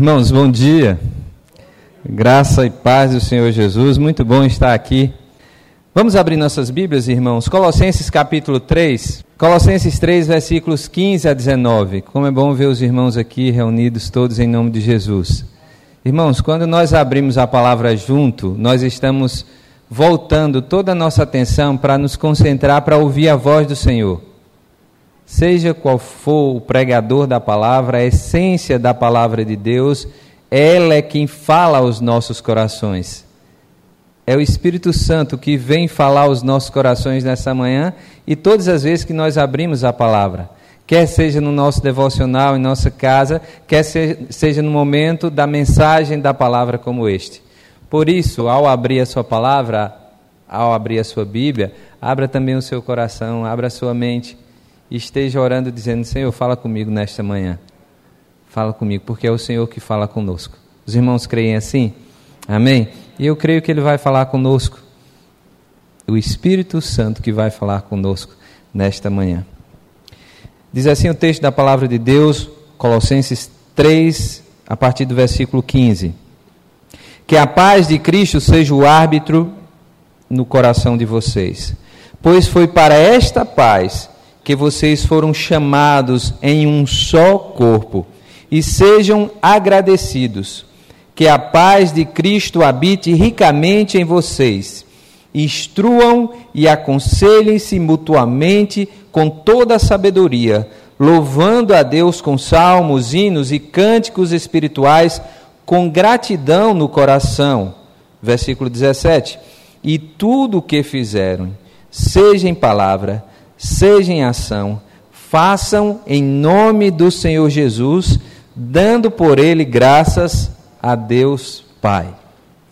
Irmãos, bom dia. Graça e paz do Senhor Jesus. Muito bom estar aqui. Vamos abrir nossas Bíblias, irmãos. Colossenses capítulo 3. Colossenses 3, versículos 15 a 19. Como é bom ver os irmãos aqui reunidos todos em nome de Jesus. Irmãos, quando nós abrimos a palavra junto, nós estamos voltando toda a nossa atenção para nos concentrar para ouvir a voz do Senhor. Seja qual for o pregador da palavra, a essência da palavra de Deus, ela é quem fala aos nossos corações. É o Espírito Santo que vem falar aos nossos corações nessa manhã e todas as vezes que nós abrimos a palavra. Quer seja no nosso devocional, em nossa casa, quer seja no momento da mensagem da palavra como este. Por isso, ao abrir a sua palavra, ao abrir a sua Bíblia, abra também o seu coração, abra a sua mente e esteja orando dizendo: Senhor, fala comigo nesta manhã. Fala comigo, porque é o Senhor que fala conosco. Os irmãos creem assim? Amém? E eu creio que Ele vai falar conosco. O Espírito Santo que vai falar conosco nesta manhã. Diz assim o texto da palavra de Deus, Colossenses 3, a partir do versículo 15. Que a paz de Cristo seja o árbitro no coração de vocês, pois foi para esta paz que vocês foram chamados em um só corpo, e sejam agradecidos. Que a paz de Cristo habite ricamente em vocês. Instruam e aconselhem-se mutuamente com toda a sabedoria, louvando a Deus com salmos, hinos e cânticos espirituais, com gratidão no coração. Versículo 17. E tudo o que fizeram, seja em palavra, seja em ação, façam em nome do Senhor Jesus, dando por ele graças a Deus Pai.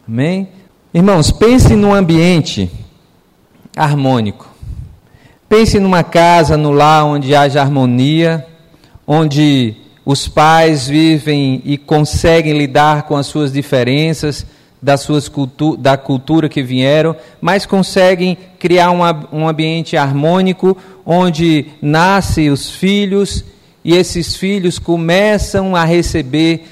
Amém? Irmãos, pense num ambiente harmônico. Pense numa casa, no lar onde haja harmonia, onde os pais vivem e conseguem lidar com as suas diferenças, das suas cultu da cultura que vieram, mas conseguem criar um, um ambiente harmônico onde nascem os filhos e esses filhos começam a receber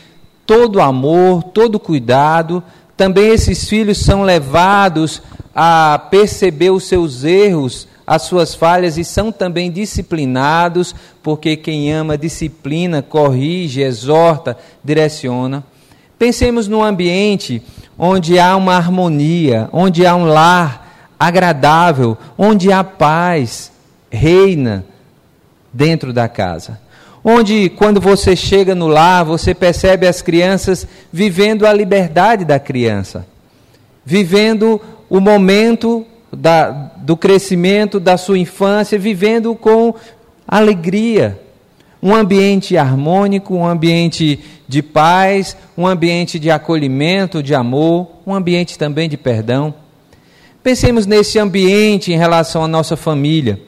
todo o amor, todo o cuidado. Também esses filhos são levados a perceber os seus erros, as suas falhas e são também disciplinados, porque quem ama disciplina, corrige, exorta, direciona. Pensemos num ambiente onde há uma harmonia, onde há um lar agradável, onde há paz, reina dentro da casa. Onde, quando você chega no lar, você percebe as crianças vivendo a liberdade da criança, vivendo o momento da, do crescimento da sua infância, vivendo com alegria. Um ambiente harmônico, um ambiente de paz, um ambiente de acolhimento, de amor, um ambiente também de perdão. Pensemos nesse ambiente em relação à nossa família.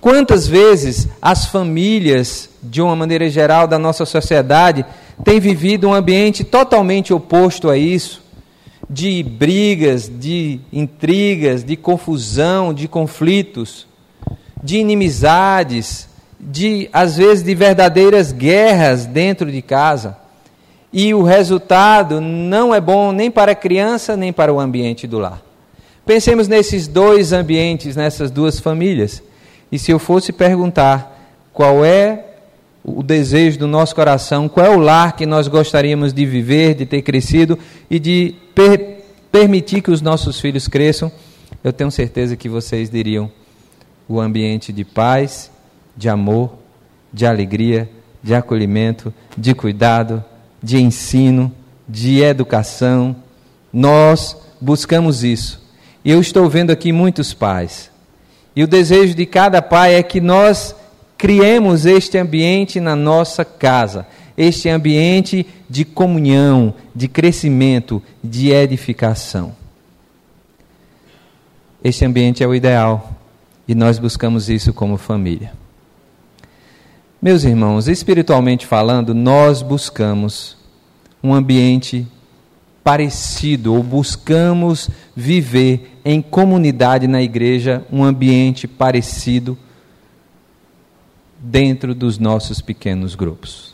Quantas vezes as famílias, de uma maneira geral, da nossa sociedade, têm vivido um ambiente totalmente oposto a isso? De brigas, de intrigas, de confusão, de conflitos, de inimizades, de, às vezes, de verdadeiras guerras dentro de casa e o resultado não é bom nem para a criança nem para o ambiente do lar. Pensemos nesses dois ambientes, nessas duas famílias. E se eu fosse perguntar qual é o desejo do nosso coração, qual é o lar que nós gostaríamos de viver, de ter crescido e de per permitir que os nossos filhos cresçam, eu tenho certeza que vocês diriam o ambiente de paz, de amor, de alegria, de acolhimento, de cuidado, de ensino, de educação. Nós buscamos isso. E eu estou vendo aqui muitos pais. E o desejo de cada pai é que nós criemos este ambiente na nossa casa, este ambiente de comunhão, de crescimento, de edificação. Este ambiente é o ideal e nós buscamos isso como família. Meus irmãos, espiritualmente falando, nós buscamos um ambiente parecido, ou buscamos viver em comunidade na igreja um ambiente parecido dentro dos nossos pequenos grupos.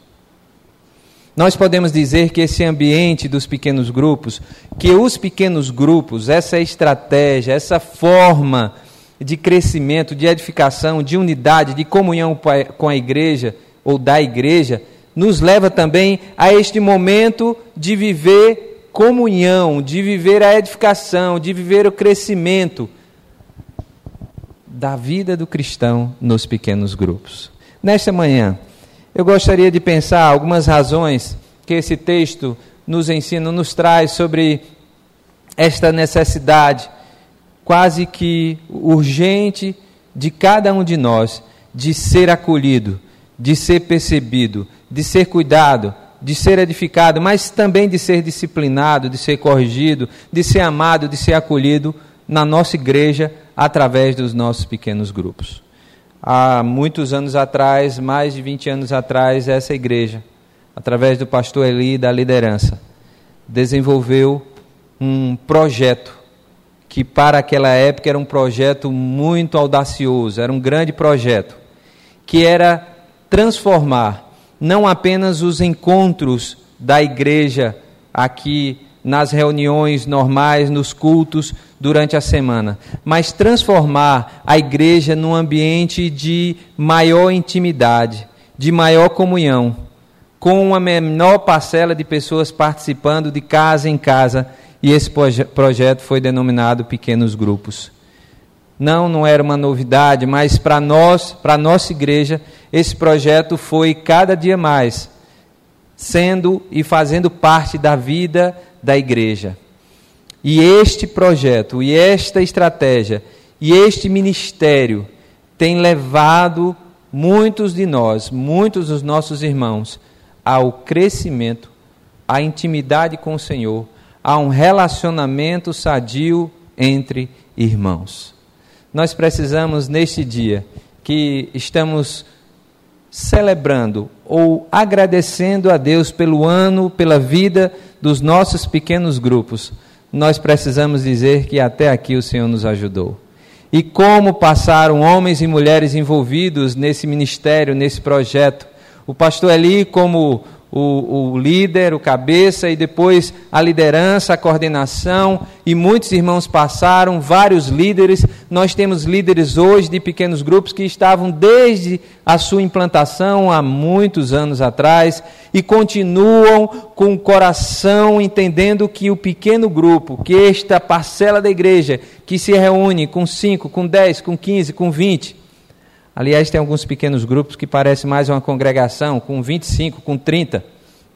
nós podemos dizer que esse ambiente dos pequenos grupos, que os pequenos grupos, essa estratégia, essa forma de crescimento, de edificação, de unidade, de comunhão com a igreja ou da igreja, nos leva também a este momento de viver comunhão, de viver a edificação, de viver o crescimento da vida do cristão nos pequenos grupos. Nesta manhã, eu gostaria de pensar algumas razões que esse texto nos ensina, nos traz sobre esta necessidade quase que urgente de cada um de nós de ser acolhido, de ser percebido, de ser cuidado, de ser edificado, mas também de ser disciplinado, de ser corrigido, de ser amado, de ser acolhido na nossa igreja através dos nossos pequenos grupos. Há muitos anos atrás, mais de 20 anos atrás, essa igreja, através do pastor Eli e da liderança, desenvolveu um projeto que para aquela época era um projeto muito audacioso, era um grande projeto, que era transformar não apenas os encontros da igreja aqui nas reuniões normais, nos cultos durante a semana, mas transformar a igreja num ambiente de maior intimidade, de maior comunhão, com uma menor parcela de pessoas participando de casa em casa, e esse proje projeto foi denominado Pequenos Grupos. Não, não era uma novidade, mas para nós, para a nossa igreja, esse projeto foi cada dia mais sendo e fazendo parte da vida da igreja. E este projeto, e esta estratégia, e este ministério tem levado muitos de nós, muitos dos nossos irmãos, ao crescimento, à intimidade com o Senhor, a um relacionamento sadio entre irmãos. Nós precisamos, neste dia, que estamos celebrando ou agradecendo a Deus pelo ano, pela vida dos nossos pequenos grupos, nós precisamos dizer que até aqui o Senhor nos ajudou. E como passaram homens e mulheres envolvidos nesse ministério, nesse projeto. O pastor Eli, como o, o, líder, o cabeça, e depois a liderança, a coordenação, e muitos irmãos passaram, vários líderes. Nós temos líderes hoje de pequenos grupos que estavam desde a sua implantação há muitos anos atrás e continuam com o coração entendendo que o pequeno grupo, que esta parcela da igreja, que se reúne com 5, com 10, com 15, com 20, Aliás, tem alguns pequenos grupos que parecem mais uma congregação, com 25, com 30,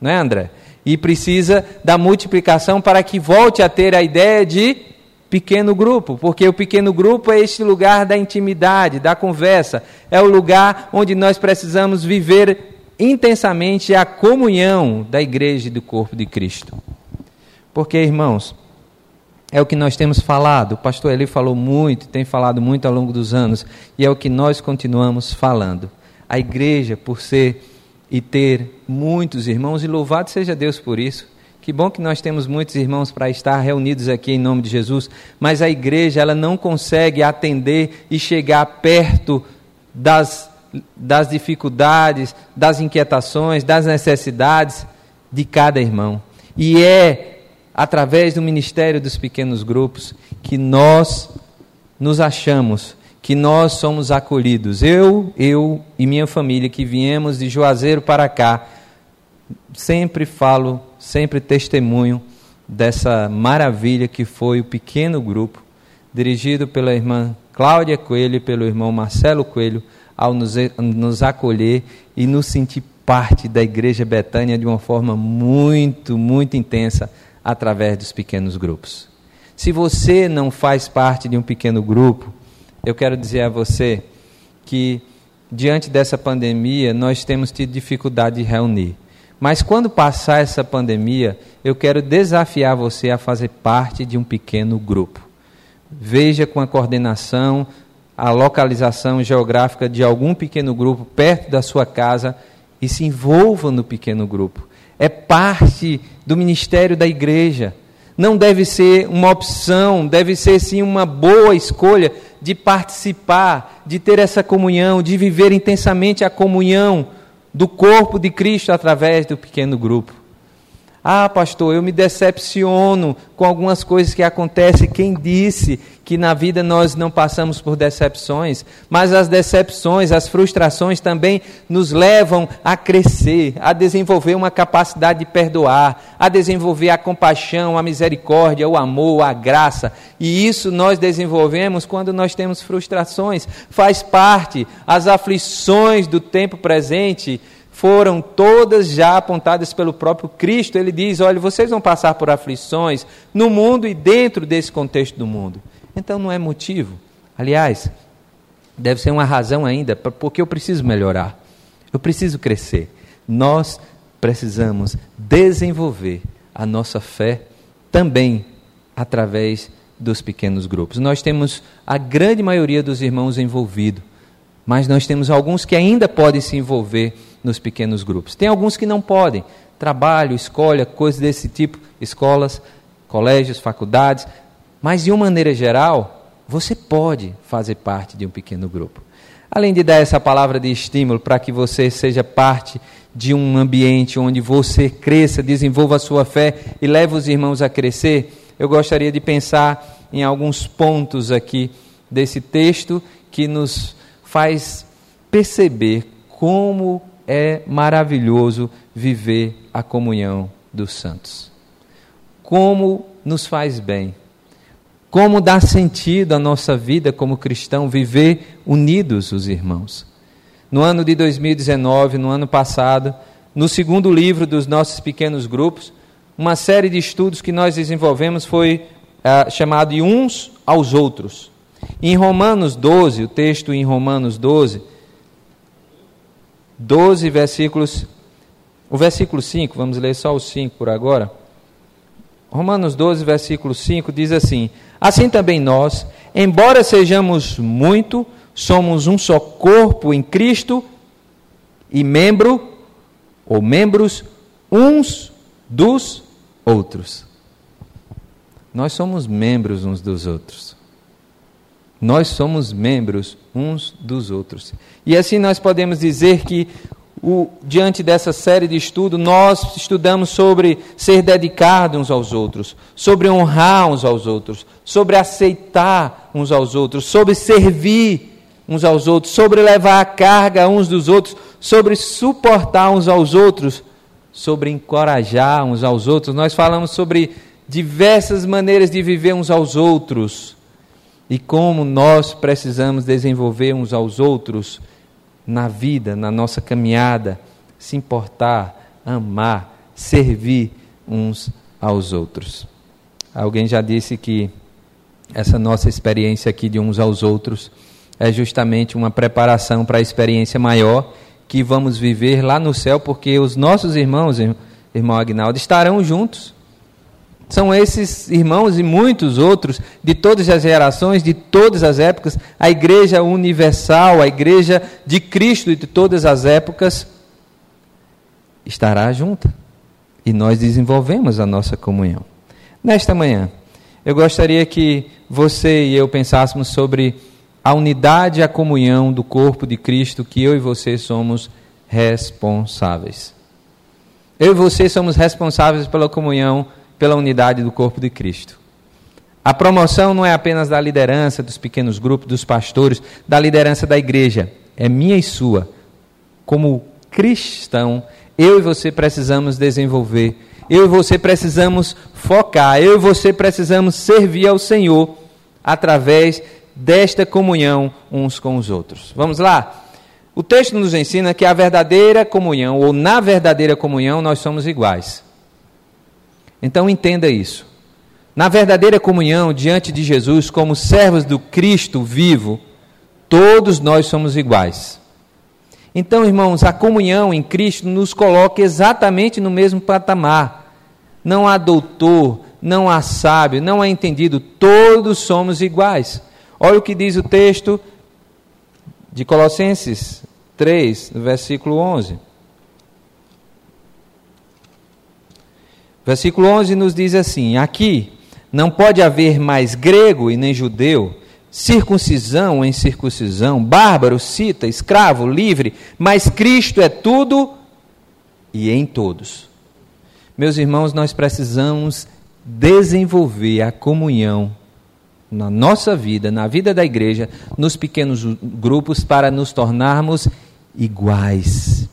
não é, André? E precisa da multiplicação para que volte a ter a ideia de pequeno grupo, porque o pequeno grupo é este lugar da intimidade, da conversa, é o lugar onde nós precisamos viver intensamente a comunhão da igreja e do corpo de Cristo. Porque, irmãos, é o que nós temos falado. O pastor Eli falou muito, tem falado muito ao longo dos anos, e é o que nós continuamos falando. A igreja, por ser e ter muitos irmãos, e louvado seja Deus por isso. Que bom que nós temos muitos irmãos para estar reunidos aqui em nome de Jesus, mas a igreja ela não consegue atender e chegar perto das, das dificuldades, das inquietações, das necessidades de cada irmão. E é através do ministério dos pequenos grupos, que nós nos achamos, que nós somos acolhidos. Eu, eu e minha família que viemos de Juazeiro para cá, sempre falo, sempre testemunho dessa maravilha que foi o pequeno grupo, dirigido pela irmã Cláudia Coelho e pelo irmão Marcelo Coelho, ao nos, nos acolher e nos sentir parte da Igreja Betânia de uma forma muito, muito intensa através dos pequenos grupos. Se você não faz parte de um pequeno grupo, eu quero dizer a você que, diante dessa pandemia, nós temos tido dificuldade de reunir. Mas quando passar essa pandemia, eu quero desafiar você a fazer parte de um pequeno grupo. Veja com a coordenação, a localização geográfica de algum pequeno grupo perto da sua casa e se envolva no pequeno grupo é parte do ministério da igreja. Não deve ser uma opção, deve ser sim uma boa escolha de participar, de ter essa comunhão, de viver intensamente a comunhão do corpo de Cristo através do pequeno grupo. Ah, pastor, eu me decepciono com algumas coisas que acontecem. Quem disse que na vida nós não passamos por decepções? Mas as decepções, as frustrações também nos levam a crescer, a desenvolver uma capacidade de perdoar, a desenvolver a compaixão, a misericórdia, o amor, a graça. E isso nós desenvolvemos quando nós temos frustrações. Faz parte. As aflições do tempo presente foram todas já apontadas pelo próprio Cristo. Ele diz: olha, vocês vão passar por aflições no mundo e dentro desse contexto do mundo. Então não é motivo. Aliás, deve ser uma razão ainda, porque eu preciso melhorar, eu preciso crescer. Nós precisamos desenvolver a nossa fé também através dos pequenos grupos. Nós temos a grande maioria dos irmãos envolvidos, mas nós temos alguns que ainda podem se envolver nos pequenos grupos. Tem alguns que não podem. Trabalho, escolha, coisas desse tipo, escolas, colégios, faculdades. Mas, de uma maneira geral, você pode fazer parte de um pequeno grupo. Além de dar essa palavra de estímulo para que você seja parte de um ambiente onde você cresça, desenvolva a sua fé e leve os irmãos a crescer, eu gostaria de pensar em alguns pontos aqui desse texto que nos faz perceber como é maravilhoso viver a comunhão dos santos. Como nos faz bem. Como dá sentido à nossa vida como cristão viver unidos os irmãos. No ano de 2019, no ano passado, no segundo livro dos nossos pequenos grupos, uma série de estudos que nós desenvolvemos foi uh, chamado de Uns aos Outros. Em Romanos 12, o texto em Romanos 12, 12 versículos. O versículo 5, vamos ler só o 5 por agora. Romanos 12, versículo 5 diz assim: Assim também nós, embora sejamos muito, somos um só corpo em Cristo e membro ou membros uns dos outros. Nós somos membros uns dos outros. Nós somos membros uns dos outros. E assim nós podemos dizer que, o, diante dessa série de estudo, nós estudamos sobre ser dedicado uns aos outros, sobre honrar uns aos outros, sobre aceitar uns aos outros, sobre servir uns aos outros, sobre levar a carga uns dos outros, sobre suportar uns aos outros, sobre encorajar uns aos outros. Nós falamos sobre diversas maneiras de viver uns aos outros e como nós precisamos desenvolver uns aos outros na vida, na nossa caminhada, se importar, amar, servir uns aos outros. Alguém já disse que essa nossa experiência aqui de uns aos outros é justamente uma preparação para a experiência maior que vamos viver lá no céu, porque os nossos irmãos, irmão Agnaldo, estarão juntos são esses irmãos e muitos outros de todas as gerações, de todas as épocas, a igreja universal, a igreja de Cristo de todas as épocas, estará junta. E nós desenvolvemos a nossa comunhão. Nesta manhã, eu gostaria que você e eu pensássemos sobre a unidade e a comunhão do corpo de Cristo que eu e você somos responsáveis. Eu e você somos responsáveis pela comunhão pela unidade do corpo de Cristo. A promoção não é apenas da liderança, dos pequenos grupos, dos pastores, da liderança da igreja. É minha e sua. Como cristão, eu e você precisamos desenvolver. Eu e você precisamos focar. Eu e você precisamos servir ao Senhor através desta comunhão uns com os outros. Vamos lá? O texto nos ensina que a verdadeira comunhão, ou na verdadeira comunhão, nós somos iguais. Então entenda isso. Na verdadeira comunhão diante de Jesus, como servos do Cristo vivo, todos nós somos iguais. Então, irmãos, a comunhão em Cristo nos coloca exatamente no mesmo patamar. Não há doutor, não há sábio, não há entendido, todos somos iguais. Olha o que diz o texto de Colossenses 3, versículo 11. Versículo 11 nos diz assim: Aqui não pode haver mais grego e nem judeu, circuncisão em circuncisão, bárbaro, cita, escravo, livre, mas Cristo é tudo e em todos. Meus irmãos, nós precisamos desenvolver a comunhão na nossa vida, na vida da igreja, nos pequenos grupos, para nos tornarmos iguais.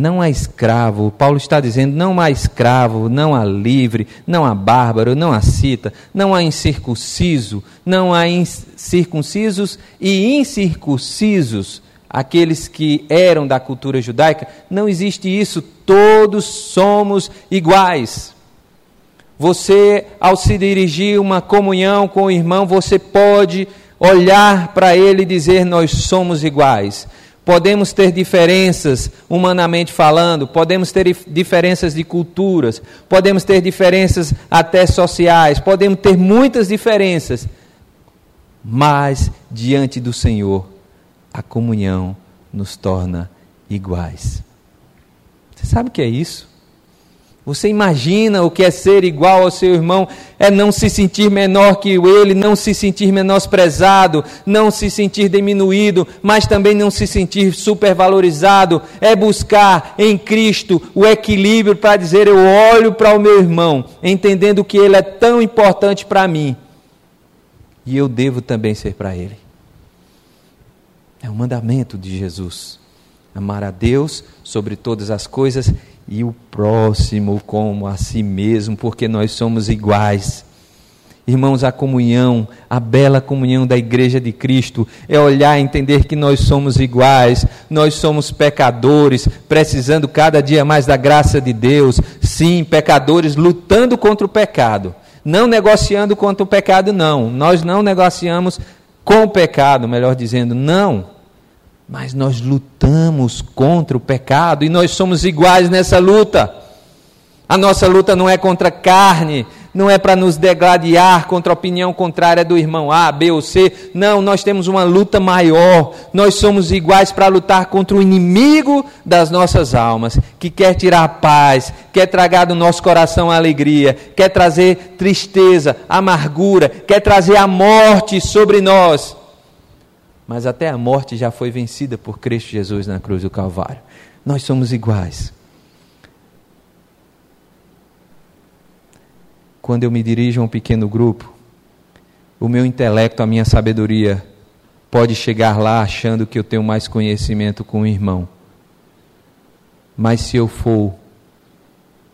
Não há escravo, Paulo está dizendo: não há escravo, não há livre, não há bárbaro, não há cita, não há incircunciso, não há incircuncisos e incircuncisos, aqueles que eram da cultura judaica. Não existe isso, todos somos iguais. Você, ao se dirigir uma comunhão com o irmão, você pode olhar para ele e dizer: Nós somos iguais. Podemos ter diferenças, humanamente falando, podemos ter diferenças de culturas, podemos ter diferenças até sociais, podemos ter muitas diferenças, mas diante do Senhor, a comunhão nos torna iguais. Você sabe o que é isso? Você imagina o que é ser igual ao seu irmão? É não se sentir menor que ele, não se sentir menosprezado, não se sentir diminuído, mas também não se sentir supervalorizado. É buscar em Cristo o equilíbrio para dizer: eu olho para o meu irmão, entendendo que ele é tão importante para mim, e eu devo também ser para ele. É o mandamento de Jesus. Amar a Deus sobre todas as coisas e o próximo como a si mesmo, porque nós somos iguais. Irmãos, a comunhão, a bela comunhão da Igreja de Cristo, é olhar e entender que nós somos iguais, nós somos pecadores, precisando cada dia mais da graça de Deus. Sim, pecadores lutando contra o pecado, não negociando contra o pecado, não. Nós não negociamos com o pecado, melhor dizendo, não mas nós lutamos contra o pecado e nós somos iguais nessa luta. A nossa luta não é contra carne, não é para nos degladiar contra a opinião contrária do irmão A, B ou C. Não, nós temos uma luta maior. Nós somos iguais para lutar contra o inimigo das nossas almas, que quer tirar a paz, quer tragar do nosso coração a alegria, quer trazer tristeza, amargura, quer trazer a morte sobre nós mas até a morte já foi vencida por Cristo Jesus na cruz do Calvário. Nós somos iguais. Quando eu me dirijo a um pequeno grupo, o meu intelecto, a minha sabedoria, pode chegar lá achando que eu tenho mais conhecimento com o irmão. Mas se eu for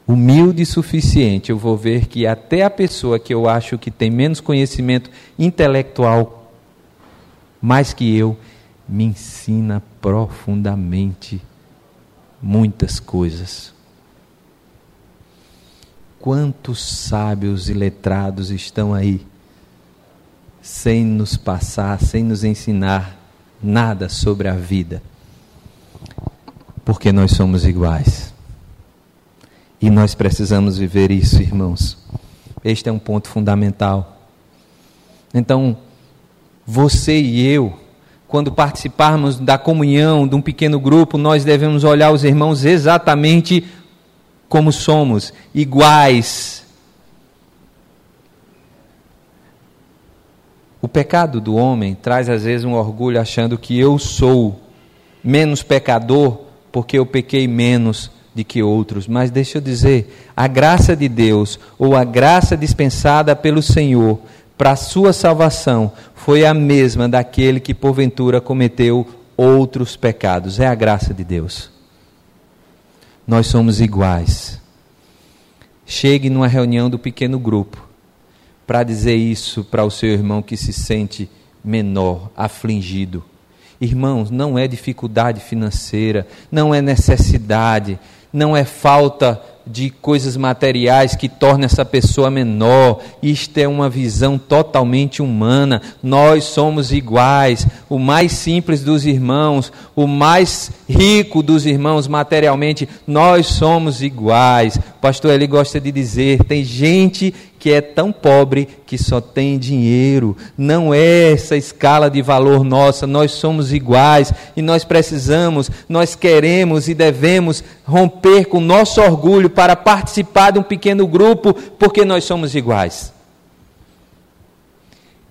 humilde o suficiente, eu vou ver que até a pessoa que eu acho que tem menos conhecimento intelectual mais que eu, me ensina profundamente muitas coisas. Quantos sábios e letrados estão aí, sem nos passar, sem nos ensinar nada sobre a vida, porque nós somos iguais. E nós precisamos viver isso, irmãos. Este é um ponto fundamental. Então, você e eu, quando participarmos da comunhão de um pequeno grupo, nós devemos olhar os irmãos exatamente como somos, iguais. O pecado do homem traz às vezes um orgulho achando que eu sou menos pecador porque eu pequei menos de que outros. Mas deixa eu dizer, a graça de Deus ou a graça dispensada pelo Senhor para a sua salvação foi a mesma daquele que porventura cometeu outros pecados. É a graça de Deus. Nós somos iguais. Chegue numa reunião do pequeno grupo para dizer isso para o seu irmão que se sente menor, afligido. Irmãos, não é dificuldade financeira, não é necessidade, não é falta de coisas materiais que torna essa pessoa menor. Isto é uma visão totalmente humana. Nós somos iguais. O mais simples dos irmãos, o mais rico dos irmãos materialmente, nós somos iguais. O pastor ele gosta de dizer: tem gente que é tão pobre que só tem dinheiro. Não é essa escala de valor nossa, nós somos iguais e nós precisamos, nós queremos e devemos romper com nosso orgulho para participar de um pequeno grupo, porque nós somos iguais.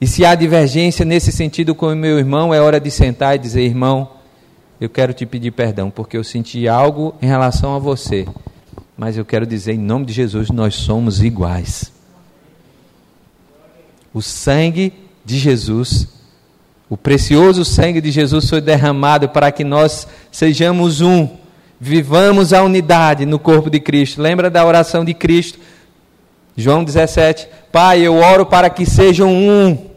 E se há divergência nesse sentido com o meu irmão, é hora de sentar e dizer: irmão, eu quero te pedir perdão, porque eu senti algo em relação a você Mas eu quero dizer, em nome de Jesus, nós somos iguais. O sangue de Jesus, o precioso sangue de Jesus foi derramado para que nós sejamos um, vivamos a unidade no corpo de Cristo. Lembra da oração de Cristo? João 17: Pai, eu oro para que sejam um,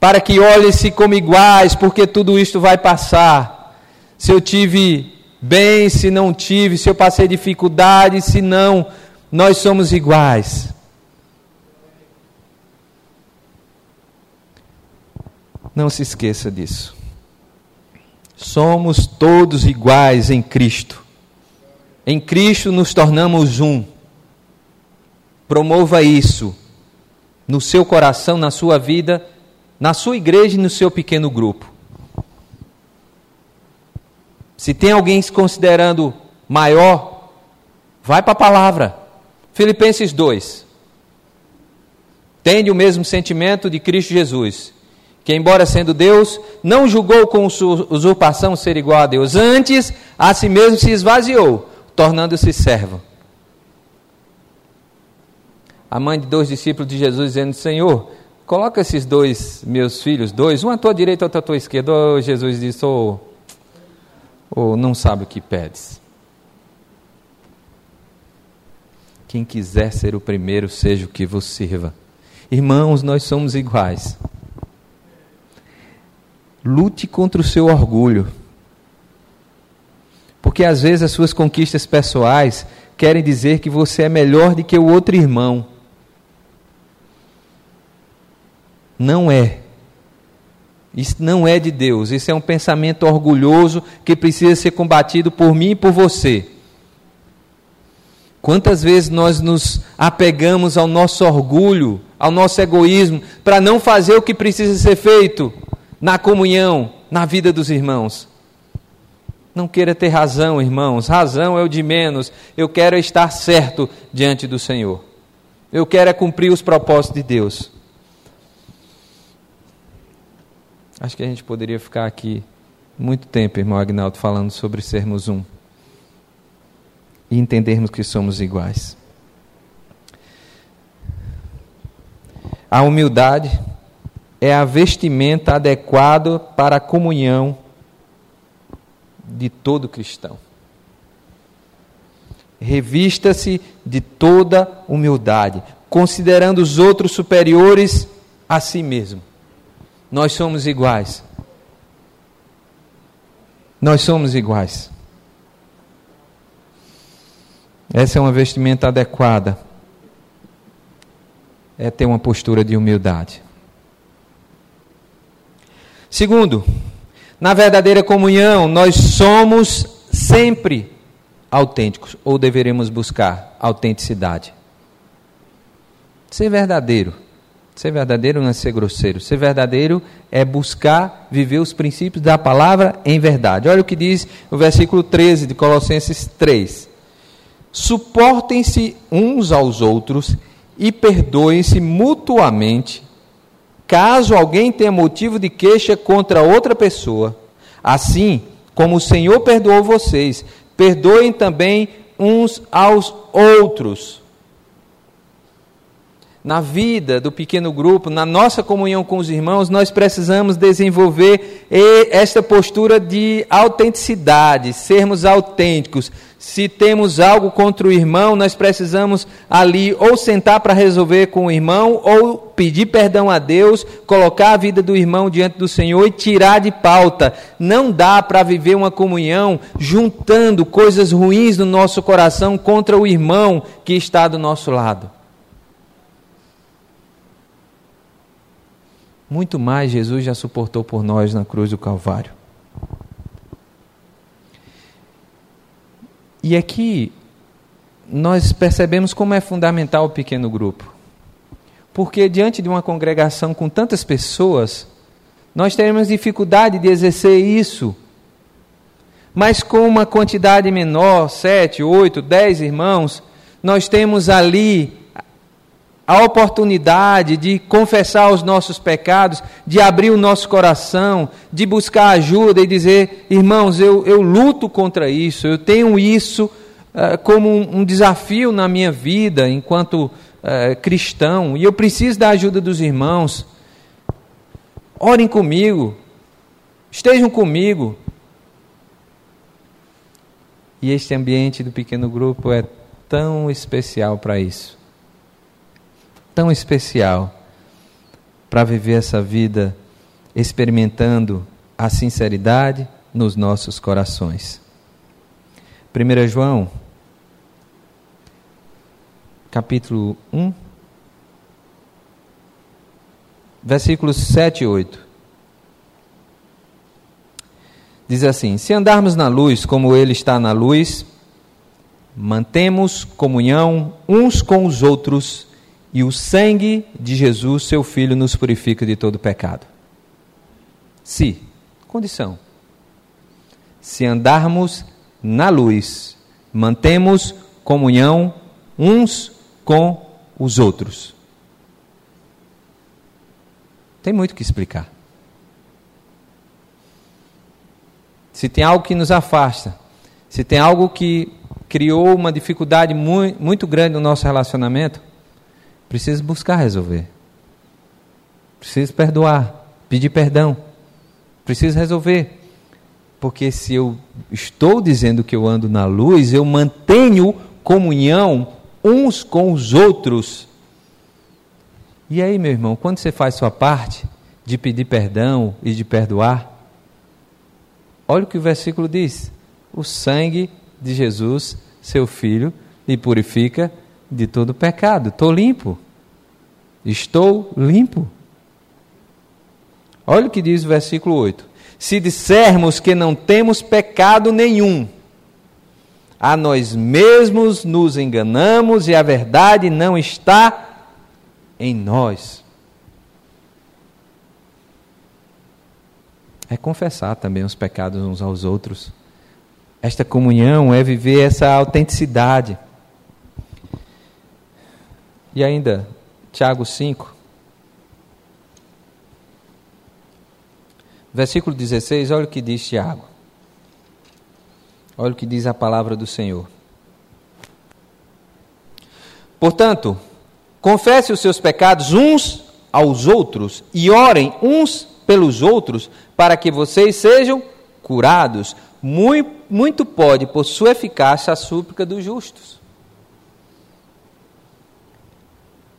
para que olhem-se como iguais, porque tudo isto vai passar. Se eu tive bem, se não tive, se eu passei dificuldade, se não, nós somos iguais. Não se esqueça disso. Somos todos iguais em Cristo. Em Cristo nos tornamos um. Promova isso no seu coração, na sua vida, na sua igreja e no seu pequeno grupo. Se tem alguém se considerando maior, vai para a palavra. Filipenses 2. Tende o mesmo sentimento de Cristo Jesus, que, embora sendo Deus, não julgou com usurpação ser igual a Deus. Antes, a si mesmo se esvaziou, tornando-se servo. A mãe de dois discípulos de Jesus dizendo: Senhor, coloca esses dois meus filhos, dois, um à tua direita outro à tua esquerda. Oh, Jesus disse: oh, ou não sabe o que pedes. Quem quiser ser o primeiro, seja o que vos sirva. Irmãos, nós somos iguais. Lute contra o seu orgulho. Porque às vezes as suas conquistas pessoais querem dizer que você é melhor do que o outro irmão. Não é. Isso não é de Deus, isso é um pensamento orgulhoso que precisa ser combatido por mim e por você. Quantas vezes nós nos apegamos ao nosso orgulho, ao nosso egoísmo, para não fazer o que precisa ser feito na comunhão, na vida dos irmãos? Não queira ter razão, irmãos, razão é o de menos. Eu quero estar certo diante do Senhor. Eu quero é cumprir os propósitos de Deus. Acho que a gente poderia ficar aqui muito tempo, irmão Agnaldo, falando sobre sermos um e entendermos que somos iguais. A humildade é a vestimenta adequada para a comunhão de todo cristão. Revista-se de toda humildade, considerando os outros superiores a si mesmo. Nós somos iguais. Nós somos iguais. Essa é uma vestimenta adequada. É ter uma postura de humildade. Segundo, na verdadeira comunhão, nós somos sempre autênticos, ou deveremos buscar autenticidade. Ser verdadeiro Ser verdadeiro não é ser grosseiro. Ser verdadeiro é buscar viver os princípios da palavra em verdade. Olha o que diz o versículo 13 de Colossenses 3. Suportem-se uns aos outros e perdoem-se mutuamente, caso alguém tenha motivo de queixa contra outra pessoa. Assim como o Senhor perdoou vocês, perdoem também uns aos outros na vida do pequeno grupo, na nossa comunhão com os irmãos, nós precisamos desenvolver esta postura de autenticidade, sermos autênticos. Se temos algo contra o irmão, nós precisamos ali ou sentar para resolver com o irmão, ou pedir perdão a Deus, colocar a vida do irmão diante do Senhor e tirar de pauta. Não dá para viver uma comunhão juntando coisas ruins no nosso coração contra o irmão que está do nosso lado. Muito mais Jesus já suportou por nós na cruz do Calvário. E aqui nós percebemos como é fundamental o pequeno grupo. Porque diante de uma congregação com tantas pessoas, nós teremos dificuldade de exercer isso. Mas com uma quantidade menor, sete, oito, dez irmãos, nós temos ali a oportunidade de confessar os nossos pecados, de abrir o nosso coração, de buscar ajuda e dizer: irmãos, eu, eu luto contra isso, eu tenho isso uh, como um, um, desafio na minha vida enquanto uh, cristão, e eu preciso da ajuda dos irmãos. Orem comigo, estejam comigo. E este ambiente do pequeno grupo é tão especial para isso. Tão especial para viver essa vida experimentando a sinceridade nos nossos corações. 1 João, capítulo 1, versículos 7 e 8. Diz assim: Se andarmos na luz como Ele está na luz, mantemos comunhão uns com os outros, e o sangue de Jesus, seu Filho, nos purifica de todo pecado. Se, condição, se andarmos na luz, mantemos comunhão uns com os outros. Tem muito que explicar. Se tem algo que nos afasta, se tem algo que criou uma dificuldade muito, muito grande no nosso relacionamento, precisa buscar resolver. Precisa perdoar, pedir perdão. Precisa resolver. Porque se eu estou dizendo que eu ando na luz, eu mantenho comunhão uns com os outros. E aí, meu irmão, quando você faz sua parte de pedir perdão e de perdoar, Olha o que o versículo diz: O sangue de Jesus, seu filho, me purifica de todo pecado. Estou limpo. Estou limpo. Olha o que diz o versículo 8: Se dissermos que não temos pecado nenhum, a nós mesmos nos enganamos e a verdade não está em nós. é confessar também os pecados uns aos outros. Esta comunhão é viver essa autenticidade. E ainda, Tiago 5, versículo 16, olha o que diz Tiago. Olha o que diz a palavra do Senhor. Portanto, confesse os seus pecados uns aos outros e orem uns pelos outros para que vocês sejam curados. Muito, muito pode, por sua eficácia, a súplica dos justos.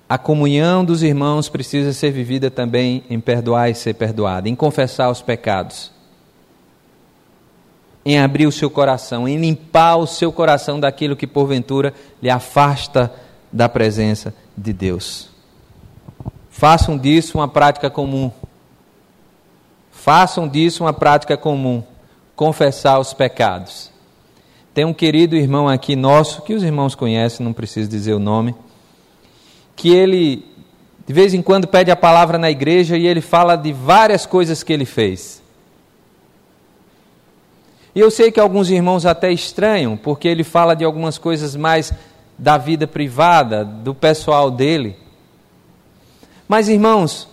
A comunhão dos irmãos precisa ser vivida também em perdoar e ser perdoado, em confessar os pecados, em abrir o seu coração, em limpar o seu coração daquilo que porventura lhe afasta da presença de Deus. Façam disso uma prática comum. Façam disso uma prática comum, confessar os pecados. Tem um querido irmão aqui nosso, que os irmãos conhecem, não preciso dizer o nome, que ele de vez em quando pede a palavra na igreja e ele fala de várias coisas que ele fez. E eu sei que alguns irmãos até estranham, porque ele fala de algumas coisas mais da vida privada, do pessoal dele. Mas, irmãos,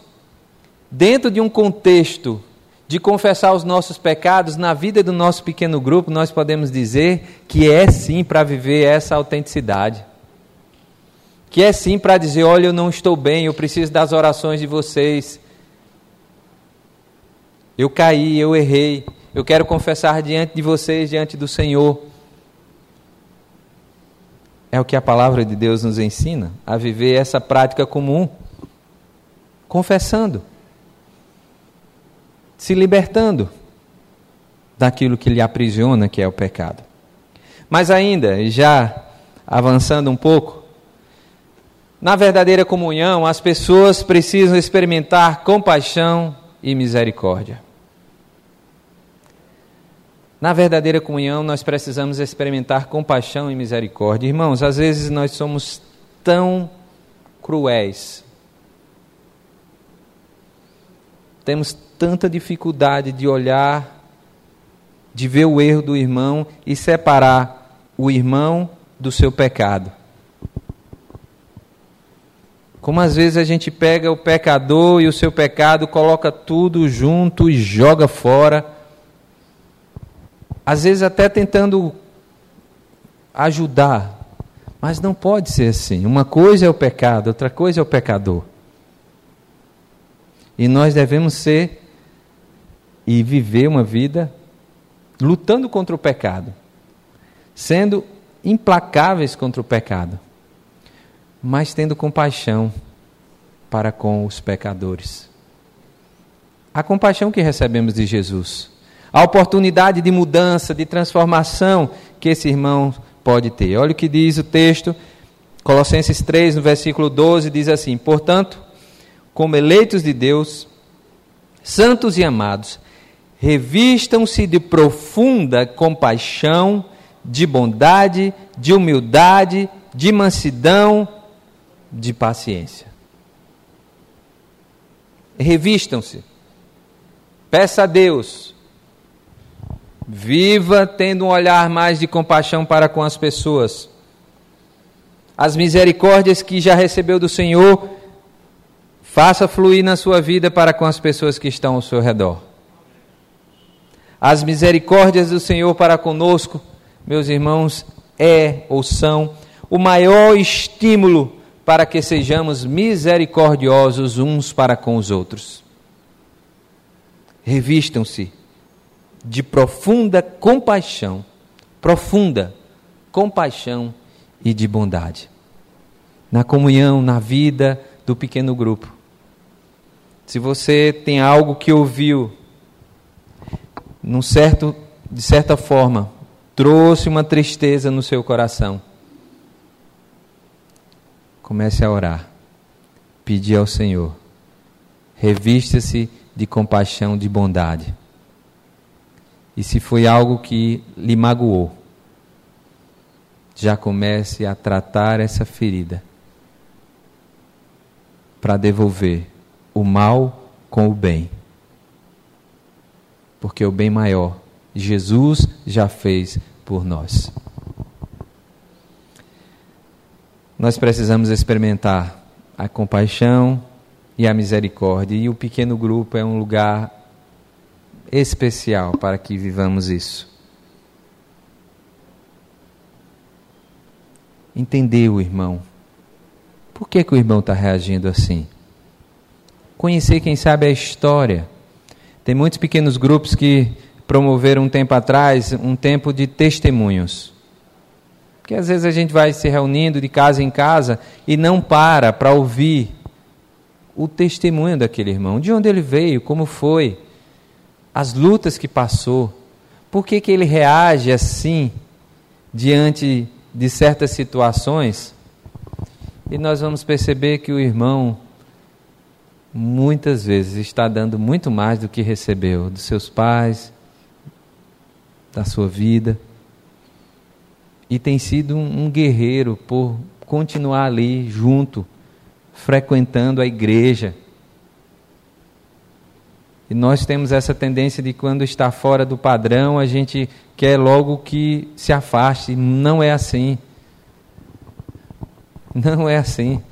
dentro de um contexto de confessar os nossos pecados na vida do nosso pequeno grupo, nós podemos dizer que é sim para viver essa autenticidade. Que é sim para dizer: olha, eu não estou bem, eu preciso das orações de vocês. Eu caí, eu errei, eu quero confessar diante de vocês, diante do Senhor. É o que a palavra de Deus nos ensina, a viver essa prática comum, confessando se libertando daquilo que lhe aprisiona, que é o pecado. Mas ainda, já avançando um pouco, na verdadeira comunhão, as pessoas precisam experimentar compaixão e misericórdia. Na verdadeira comunhão, nós precisamos experimentar compaixão e misericórdia. Irmãos, às vezes nós somos tão cruéis, temos tanta dificuldade de olhar, de ver o erro do irmão e separar o irmão do seu pecado. Como às vezes a gente pega o pecador e o seu pecado, coloca tudo junto e joga fora. Às vezes até tentando ajudar. Mas não pode ser assim. Uma coisa é o pecado, outra coisa é o pecador. E nós devemos ser e viver uma vida lutando contra o pecado, sendo implacáveis contra o pecado, mas tendo compaixão para com os pecadores. A compaixão que recebemos de Jesus, a oportunidade de mudança, de transformação que esse irmão pode ter. Olha o que diz o texto, Colossenses 3, no versículo 12, diz assim: Portanto, como eleitos de Deus, santos e amados, revistam-se de profunda compaixão, de bondade, de humildade, de mansidão, de paciência. Revistam-se. Peça a Deus. Viva tendo um olhar mais de compaixão para com as pessoas. As misericórdias que já recebeu do Senhor, faça fluir na sua vida para com as pessoas que estão ao seu redor. As misericórdias do Senhor para conosco, meus irmãos, é ou são o maior estímulo para que sejamos misericordiosos uns para com os outros. Revistam-se de profunda compaixão, profunda compaixão e de bondade. Na comunhão, na vida do pequeno grupo. Se você tem algo que ouviu num certo, de certa forma, trouxe uma tristeza no seu coração, comece a orar, pedir ao Senhor, revista-se de compaixão, de bondade. E se foi algo que lhe magoou, já comece a tratar essa ferida para devolver o mal com o bem porque o bem maior Jesus já fez por nós. Nós precisamos experimentar a compaixão e a misericórdia, e o pequeno grupo é um lugar especial para que vivamos isso. Entender o irmão. Por que, que o irmão está reagindo assim? Conhecer, quem sabe, a história tem muitos pequenos grupos que promoveram um tempo atrás um tempo de testemunhos. Porque às vezes a gente vai se reunindo de casa em casa e não para para ouvir o testemunho daquele irmão, de onde ele veio, como foi, as lutas que passou, por que, que ele reage assim diante de certas situações. E nós vamos perceber que o irmão muitas vezes está dando muito mais do que recebeu dos seus pais, da sua vida. E tem sido um, guerreiro por continuar ali junto, frequentando a igreja. E nós temos essa tendência de quando está fora do padrão, a gente quer logo que se afaste. Não é assim. Não é assim.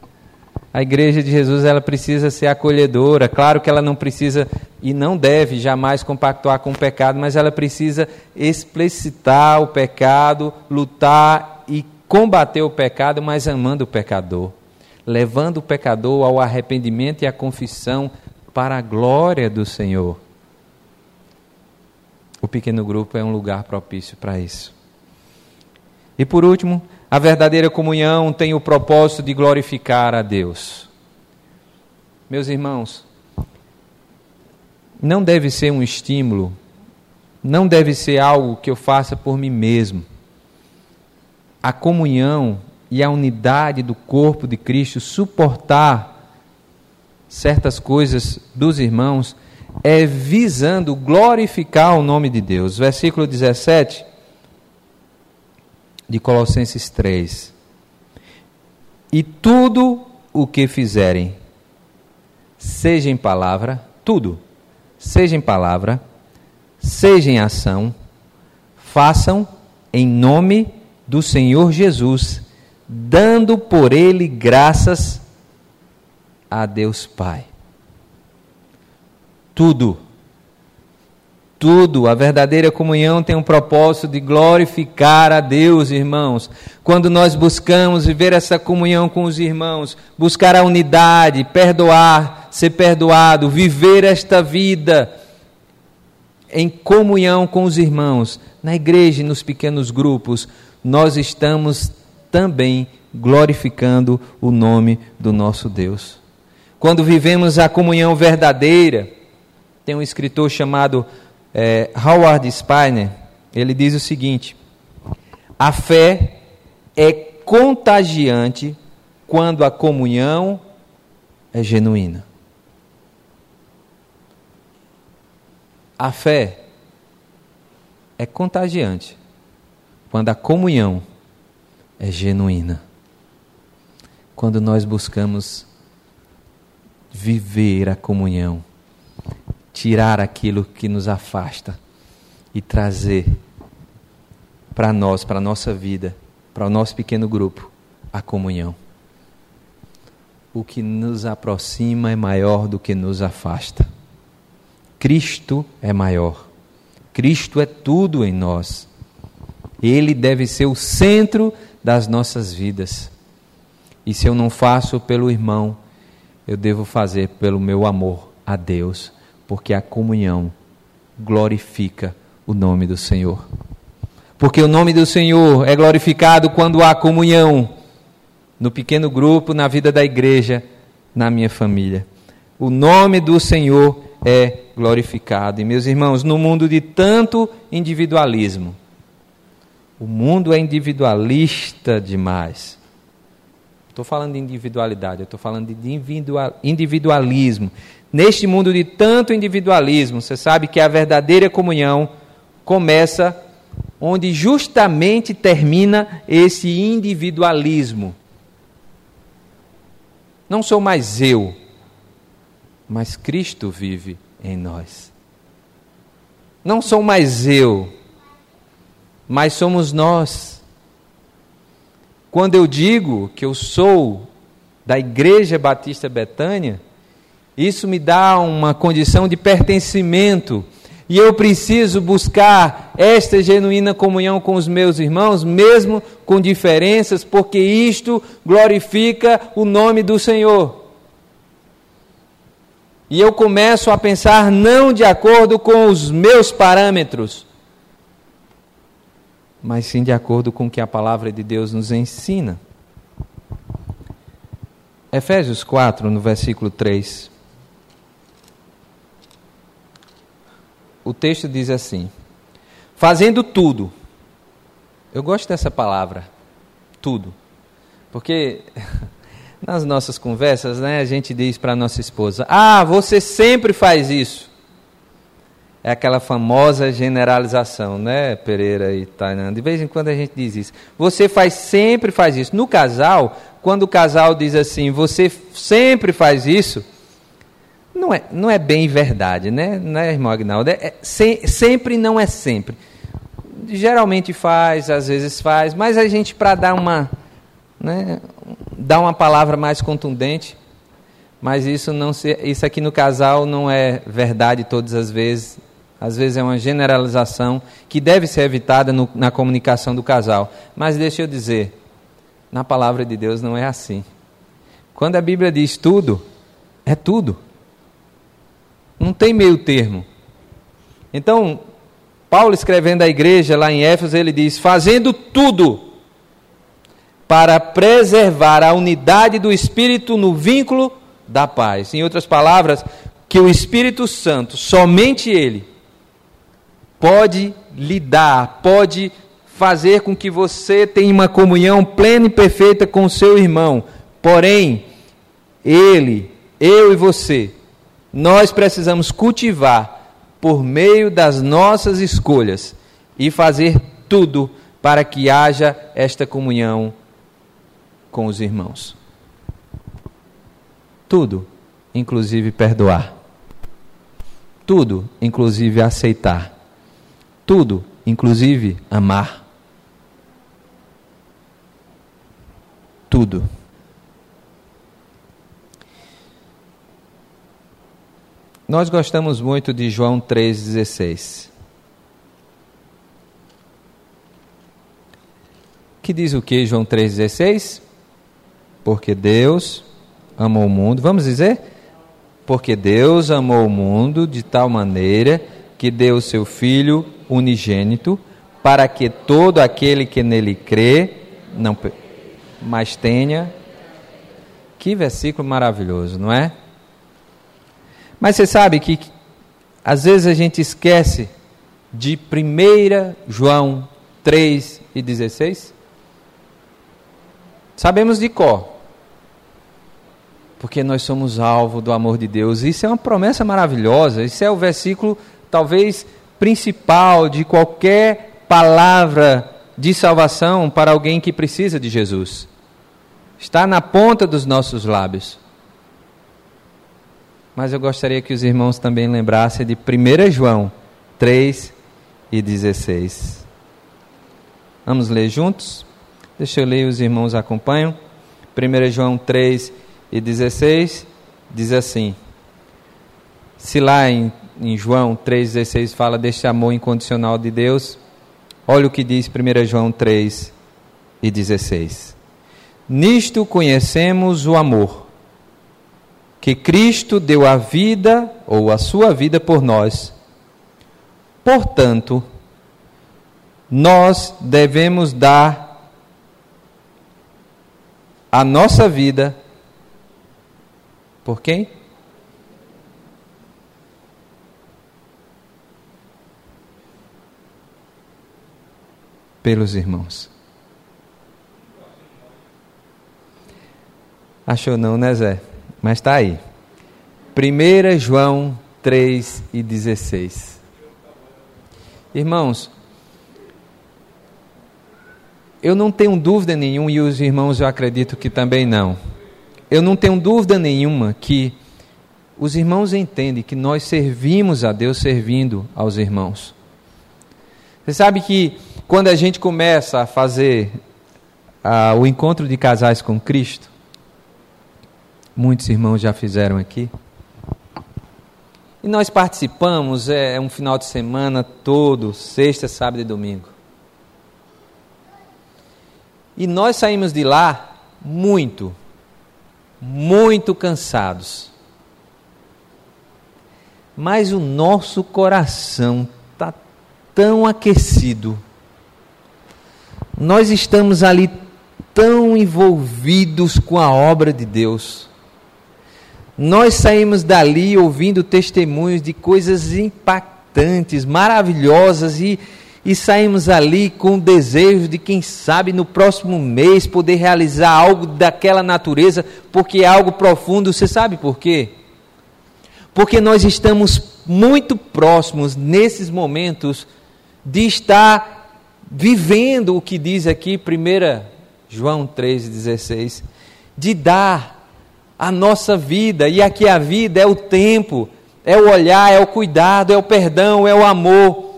A igreja de Jesus ela precisa ser acolhedora. Claro que ela não precisa e não deve jamais compactuar com o pecado, mas ela precisa explicitar o pecado, lutar e combater o pecado, mas amando o pecador, levando o pecador ao arrependimento e à confissão para a glória do Senhor. O pequeno grupo é um lugar propício para isso. E por último, a verdadeira comunhão tem o propósito de glorificar a Deus. Meus irmãos, não deve ser um estímulo, não deve ser algo que eu faça por mim mesmo. A comunhão e a unidade do corpo de Cristo, suportar certas coisas dos irmãos, é visando glorificar o nome de Deus. Versículo 17 de Colossenses 3. E tudo o que fizerem, seja em palavra, tudo, seja em palavra, seja em ação, façam em nome do Senhor Jesus, dando por ele graças a Deus Pai. Tudo, tudo. A verdadeira comunhão tem um propósito de glorificar a Deus, irmãos. Quando nós buscamos viver essa comunhão com os irmãos, buscar a unidade, perdoar, ser perdoado, viver esta vida em comunhão com os irmãos, na igreja e nos pequenos grupos, nós estamos também glorificando o nome do nosso Deus. Quando vivemos a comunhão verdadeira, tem um escritor chamado é, Howard Spiner, ele diz o seguinte: a fé é contagiante quando a comunhão é genuína. A fé é contagiante quando a comunhão é genuína. Quando nós buscamos viver a comunhão tirar aquilo que nos afasta e trazer para nós, para a nossa vida, para o nosso pequeno grupo, a comunhão. O que nos aproxima é maior do que nos afasta. Cristo é maior. Cristo é tudo em nós. Ele deve ser o centro das nossas vidas. E se eu não faço pelo irmão, eu devo fazer pelo meu amor a Deus porque a comunhão glorifica o nome do Senhor. Porque o nome do Senhor é glorificado quando há comunhão no pequeno grupo, na vida da igreja, na minha família. O nome do Senhor é glorificado. E meus irmãos, no mundo de tanto individualismo, o mundo é individualista demais. Estou falando de individualidade, estou falando de individualismo. Neste mundo de tanto individualismo, você sabe que a verdadeira comunhão começa onde justamente termina esse individualismo. Não sou mais eu, mas Cristo vive em nós. Não sou mais eu, mas somos nós. Quando eu digo que eu sou da Igreja Batista Betânia, isso me dá uma condição de pertencimento. E eu preciso buscar esta genuína comunhão com os meus irmãos, mesmo com diferenças, porque isto glorifica o nome do Senhor. E eu começo a pensar não de acordo com os meus parâmetros, mas sim de acordo com o que a palavra de Deus nos ensina. Efésios 4, no versículo 3. O texto diz assim: fazendo tudo. Eu gosto dessa palavra, tudo. Porque nas nossas conversas, né, a gente diz para nossa esposa: "Ah, você sempre faz isso". É aquela famosa generalização, né, Pereira e Tainan? De vez em quando a gente diz isso. Você faz sempre faz isso. No casal, quando o casal diz assim: "Você sempre faz isso", não é, não é bem verdade, né, né irmão Agnaldo? É, é, se, sempre não é sempre. Geralmente faz, às vezes faz, mas a gente, para dar uma, né, dar uma palavra mais contundente, mas isso, não se, isso aqui no casal não é verdade todas as vezes. Às vezes é uma generalização que deve ser evitada no, na comunicação do casal. Mas deixa eu dizer, na palavra de Deus não é assim. Quando a Bíblia diz tudo, é tudo. Não tem meio termo. Então, Paulo escrevendo à igreja lá em Éfeso, ele diz: fazendo tudo para preservar a unidade do Espírito no vínculo da paz. Em outras palavras, que o Espírito Santo, somente Ele, pode lidar, pode fazer com que você tenha uma comunhão plena e perfeita com o seu irmão. Porém, Ele, eu e você, nós precisamos cultivar por meio das nossas escolhas e fazer tudo para que haja esta comunhão com os irmãos. Tudo, inclusive perdoar. Tudo, inclusive aceitar. Tudo, inclusive amar. Tudo. Nós gostamos muito de João 3,16. Que diz o que João 3,16? Porque Deus amou o mundo. Vamos dizer? Porque Deus amou o mundo de tal maneira que deu o seu Filho unigênito, para que todo aquele que nele crê, não, mas tenha. Que versículo maravilhoso, não é? Mas você sabe que às vezes a gente esquece de 1 João 3 e 16? Sabemos de cor, porque nós somos alvo do amor de Deus. Isso é uma promessa maravilhosa. Isso é o versículo, talvez, principal de qualquer palavra de salvação para alguém que precisa de Jesus. Está na ponta dos nossos lábios. Mas eu gostaria que os irmãos também lembrassem de 1 João 3 e 16. Vamos ler juntos? Deixa eu ler, os irmãos acompanham. 1 João 3 e 16 diz assim: Se lá em, em João 3,16 fala deste amor incondicional de Deus, olha o que diz 1 João 3 e 16: Nisto conhecemos o amor, que Cristo deu a vida, ou a sua vida por nós. Portanto, nós devemos dar a nossa vida por quem? Pelos irmãos. Achou não, né, Zé? Mas está aí. 1 João 3 e 16. Irmãos, eu não tenho dúvida nenhuma, e os irmãos eu acredito que também não eu não tenho dúvida nenhuma que os irmãos entendem que nós servimos a Deus servindo aos irmãos. Você sabe que quando a gente começa a fazer ah, o encontro de casais com Cristo, muitos irmãos já fizeram aqui, e nós participamos, é, um final de semana todo, sexta, sábado e domingo. E nós saímos de lá muito, muito cansados. Mas o nosso coração está tão aquecido. Nós estamos ali tão envolvidos com a obra de Deus. Nós saímos dali ouvindo testemunhos de coisas impactantes, maravilhosas e e saímos ali com o desejo de, quem sabe, no próximo mês poder realizar algo daquela natureza, porque é algo profundo. Você sabe por quê? Porque nós estamos muito próximos, nesses momentos, de estar vivendo o que diz aqui, 1 João 3,16, de dar a nossa vida, e aqui a vida é o tempo, é o olhar, é o cuidado, é o perdão, é o amor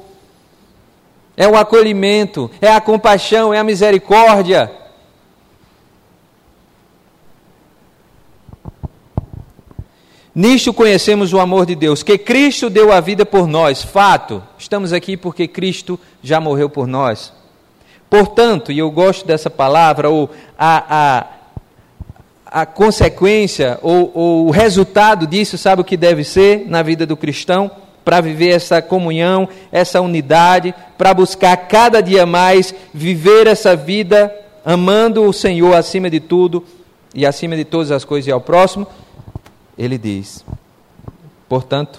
é o acolhimento, é a compaixão, é a misericórdia. Nisto conhecemos o amor de Deus, que Cristo deu a vida por nós. Fato, estamos aqui porque Cristo já morreu por nós. Portanto, e eu gosto dessa palavra, ou a, a, a consequência, ou, ou o resultado disso, sabe o que deve ser na vida do cristão? para viver essa comunhão, essa unidade, para buscar cada dia mais viver essa vida amando o Senhor acima de tudo e acima de todas as coisas e ao próximo, ele diz: portanto,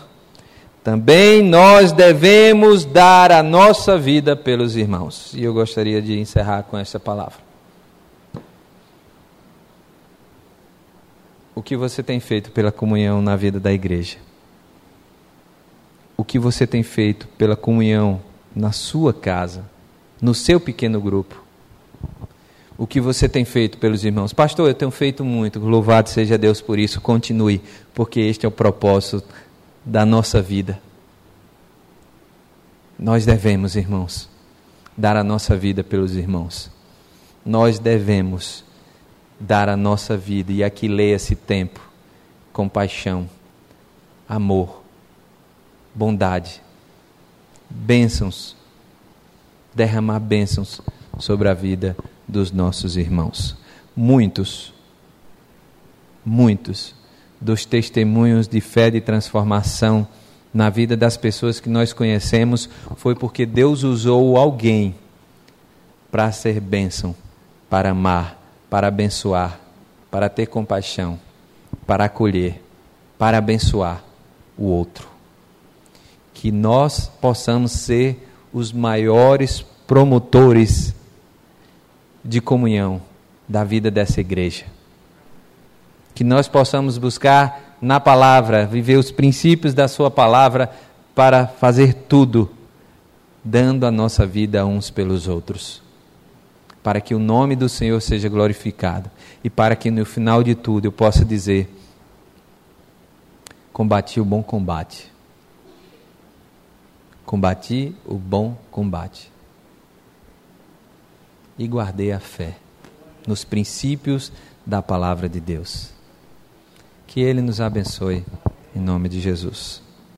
também nós devemos dar a nossa vida pelos irmãos. E eu gostaria de encerrar com essa palavra. O que você tem feito pela comunhão na vida da igreja? o que você tem feito pela comunhão na sua casa, no seu pequeno grupo. O que você tem feito pelos irmãos. Pastor, eu tenho feito muito. Louvado seja Deus por isso. Continue, porque este é o propósito da nossa vida. Nós devemos, irmãos, dar a nossa vida pelos irmãos. Nós devemos dar a nossa vida, e aqui leia-se tempo, compaixão, amor bondade, bênçãos, derramar bênçãos sobre a vida dos nossos irmãos. Muitos, muitos dos testemunhos de fé e transformação na vida das pessoas que nós conhecemos foi porque Deus usou alguém para ser bênção, para amar, para abençoar, para ter compaixão, para acolher, para abençoar o outro. Que nós possamos ser os maiores promotores de comunhão da vida dessa igreja. Que nós possamos buscar na palavra, viver os princípios da Sua palavra para fazer tudo, dando a nossa vida uns pelos outros. Para que o nome do Senhor seja glorificado e para que no final de tudo eu possa dizer: combati o bom combate. Combati o bom combate. E guardei a fé nos princípios da palavra de Deus. Que Ele nos abençoe, em nome de Jesus.